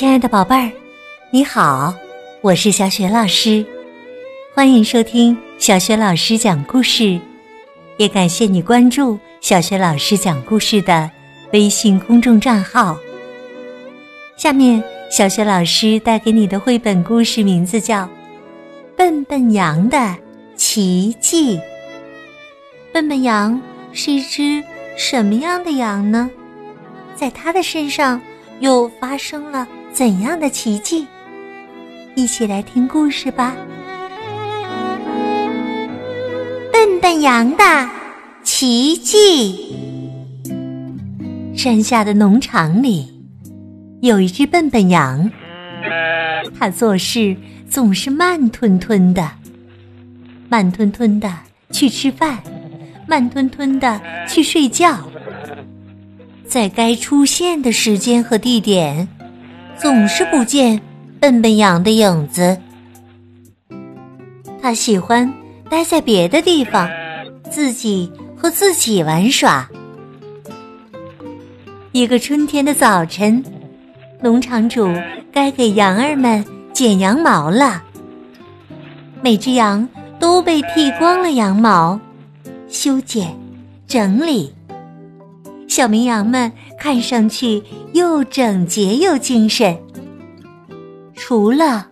亲爱的宝贝儿，你好，我是小雪老师，欢迎收听小雪老师讲故事，也感谢你关注小雪老师讲故事的微信公众账号。下面，小雪老师带给你的绘本故事名字叫《笨笨羊的奇迹》。笨笨羊是一只什么样的羊呢？在它的身上又发生了怎样的奇迹？一起来听故事吧！笨笨羊的奇迹。山下的农场里，有一只笨笨羊，它做事总是慢吞吞的，慢吞吞的去吃饭，慢吞吞的去睡觉。在该出现的时间和地点，总是不见笨笨羊的影子。他喜欢待在别的地方，自己和自己玩耍。一个春天的早晨，农场主该给羊儿们剪羊毛了。每只羊都被剃光了羊毛，修剪、整理。小绵羊们看上去又整洁又精神。除了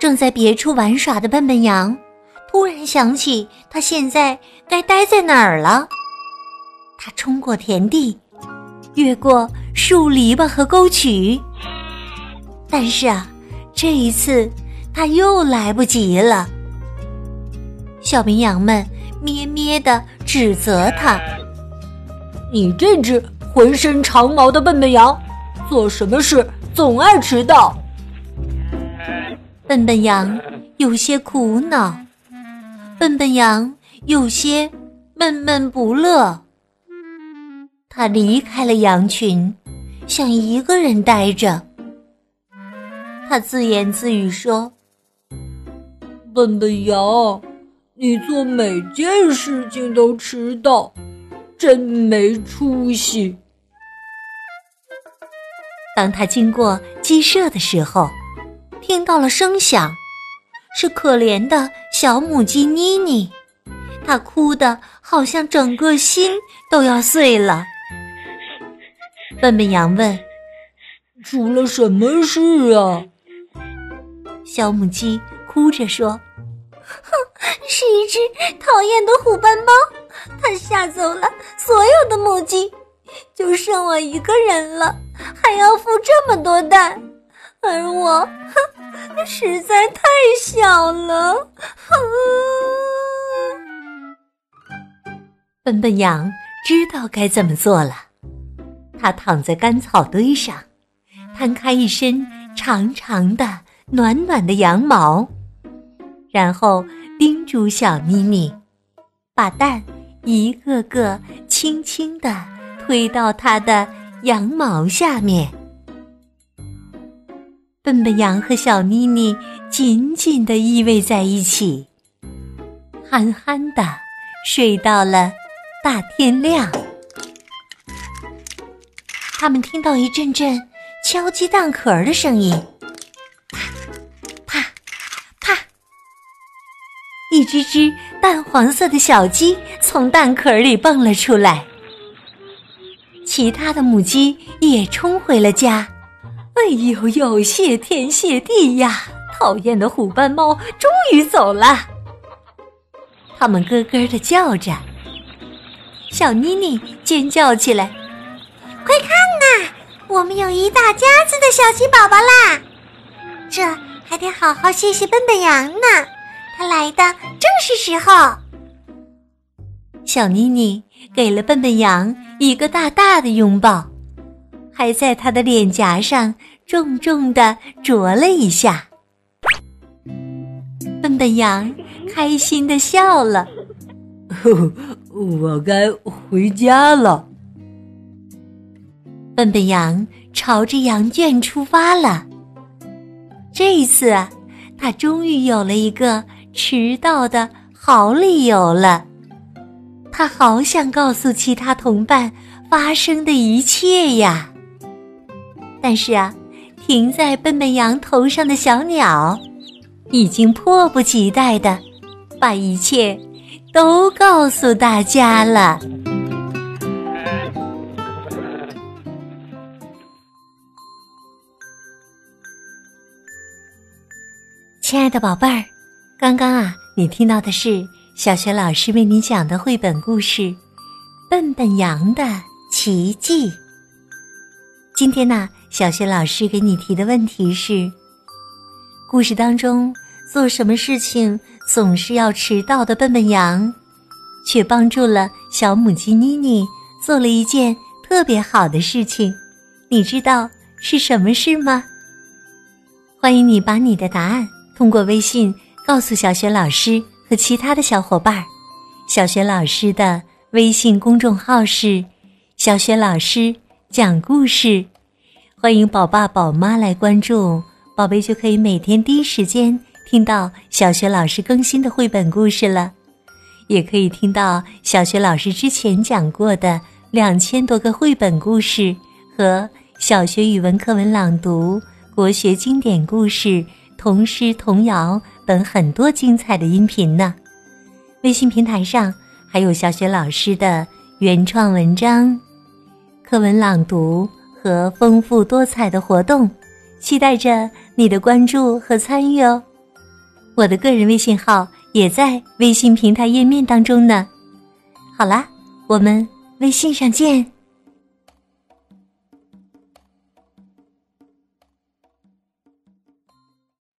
正在别处玩耍的笨笨羊，突然想起它现在该待在哪儿了。它冲过田地，越过树篱笆和沟渠，但是啊，这一次它又来不及了。小绵羊们。咩咩地指责他：“你这只浑身长毛的笨笨羊，做什么事总爱迟到。”笨笨羊有些苦恼，笨笨羊有些闷闷不乐。他离开了羊群，想一个人呆着。他自言自语说：“笨笨羊。”你做每件事情都迟到，真没出息。当他经过鸡舍的时候，听到了声响，是可怜的小母鸡妮妮，她哭得好像整个心都要碎了。笨笨羊问：“出了什么事啊？”小母鸡哭着说。哼，是一只讨厌的虎斑猫，它吓走了所有的母鸡，就剩我一个人了，还要孵这么多蛋，而我，哼，实在太小了。哼，笨笨羊知道该怎么做了，它躺在干草堆上，摊开一身长长的、暖暖的羊毛。然后猪小妮妮，把蛋一个个轻轻地推到它的羊毛下面。笨笨羊和小妮妮紧紧地依偎在一起，憨憨地睡到了大天亮。他们听到一阵阵敲击蛋壳的声音。一只只淡黄色的小鸡从蛋壳里蹦了出来，其他的母鸡也冲回了家。哎呦呦，谢天谢地呀！讨厌的虎斑猫终于走了。它们咯咯的叫着。小妮妮尖叫起来：“快看呐，我们有一大家子的小鸡宝宝啦！这还得好好谢谢笨笨羊呢。”他来的正是时候。小妮妮给了笨笨羊一个大大的拥抱，还在他的脸颊上重重的啄了一下。笨笨羊开心的笑了。我该回家了。笨笨羊朝着羊圈出发了。这一次，他终于有了一个。迟到的好理由了，他好想告诉其他同伴发生的一切呀。但是啊，停在笨笨羊头上的小鸟，已经迫不及待的把一切都告诉大家了。亲爱的宝贝儿，刚刚啊，你听到的是小学老师为你讲的绘本故事《笨笨羊的奇迹》。今天呢，小学老师给你提的问题是：故事当中做什么事情总是要迟到的笨笨羊，却帮助了小母鸡妮妮做了一件特别好的事情？你知道是什么事吗？欢迎你把你的答案。通过微信告诉小雪老师和其他的小伙伴小雪老师的微信公众号是“小雪老师讲故事”，欢迎宝爸宝妈来关注，宝贝就可以每天第一时间听到小雪老师更新的绘本故事了，也可以听到小雪老师之前讲过的两千多个绘本故事和小学语文课文朗读、国学经典故事。童诗、童谣等很多精彩的音频呢。微信平台上还有小雪老师的原创文章、课文朗读和丰富多彩的活动，期待着你的关注和参与哦。我的个人微信号也在微信平台页面当中呢。好啦，我们微信上见。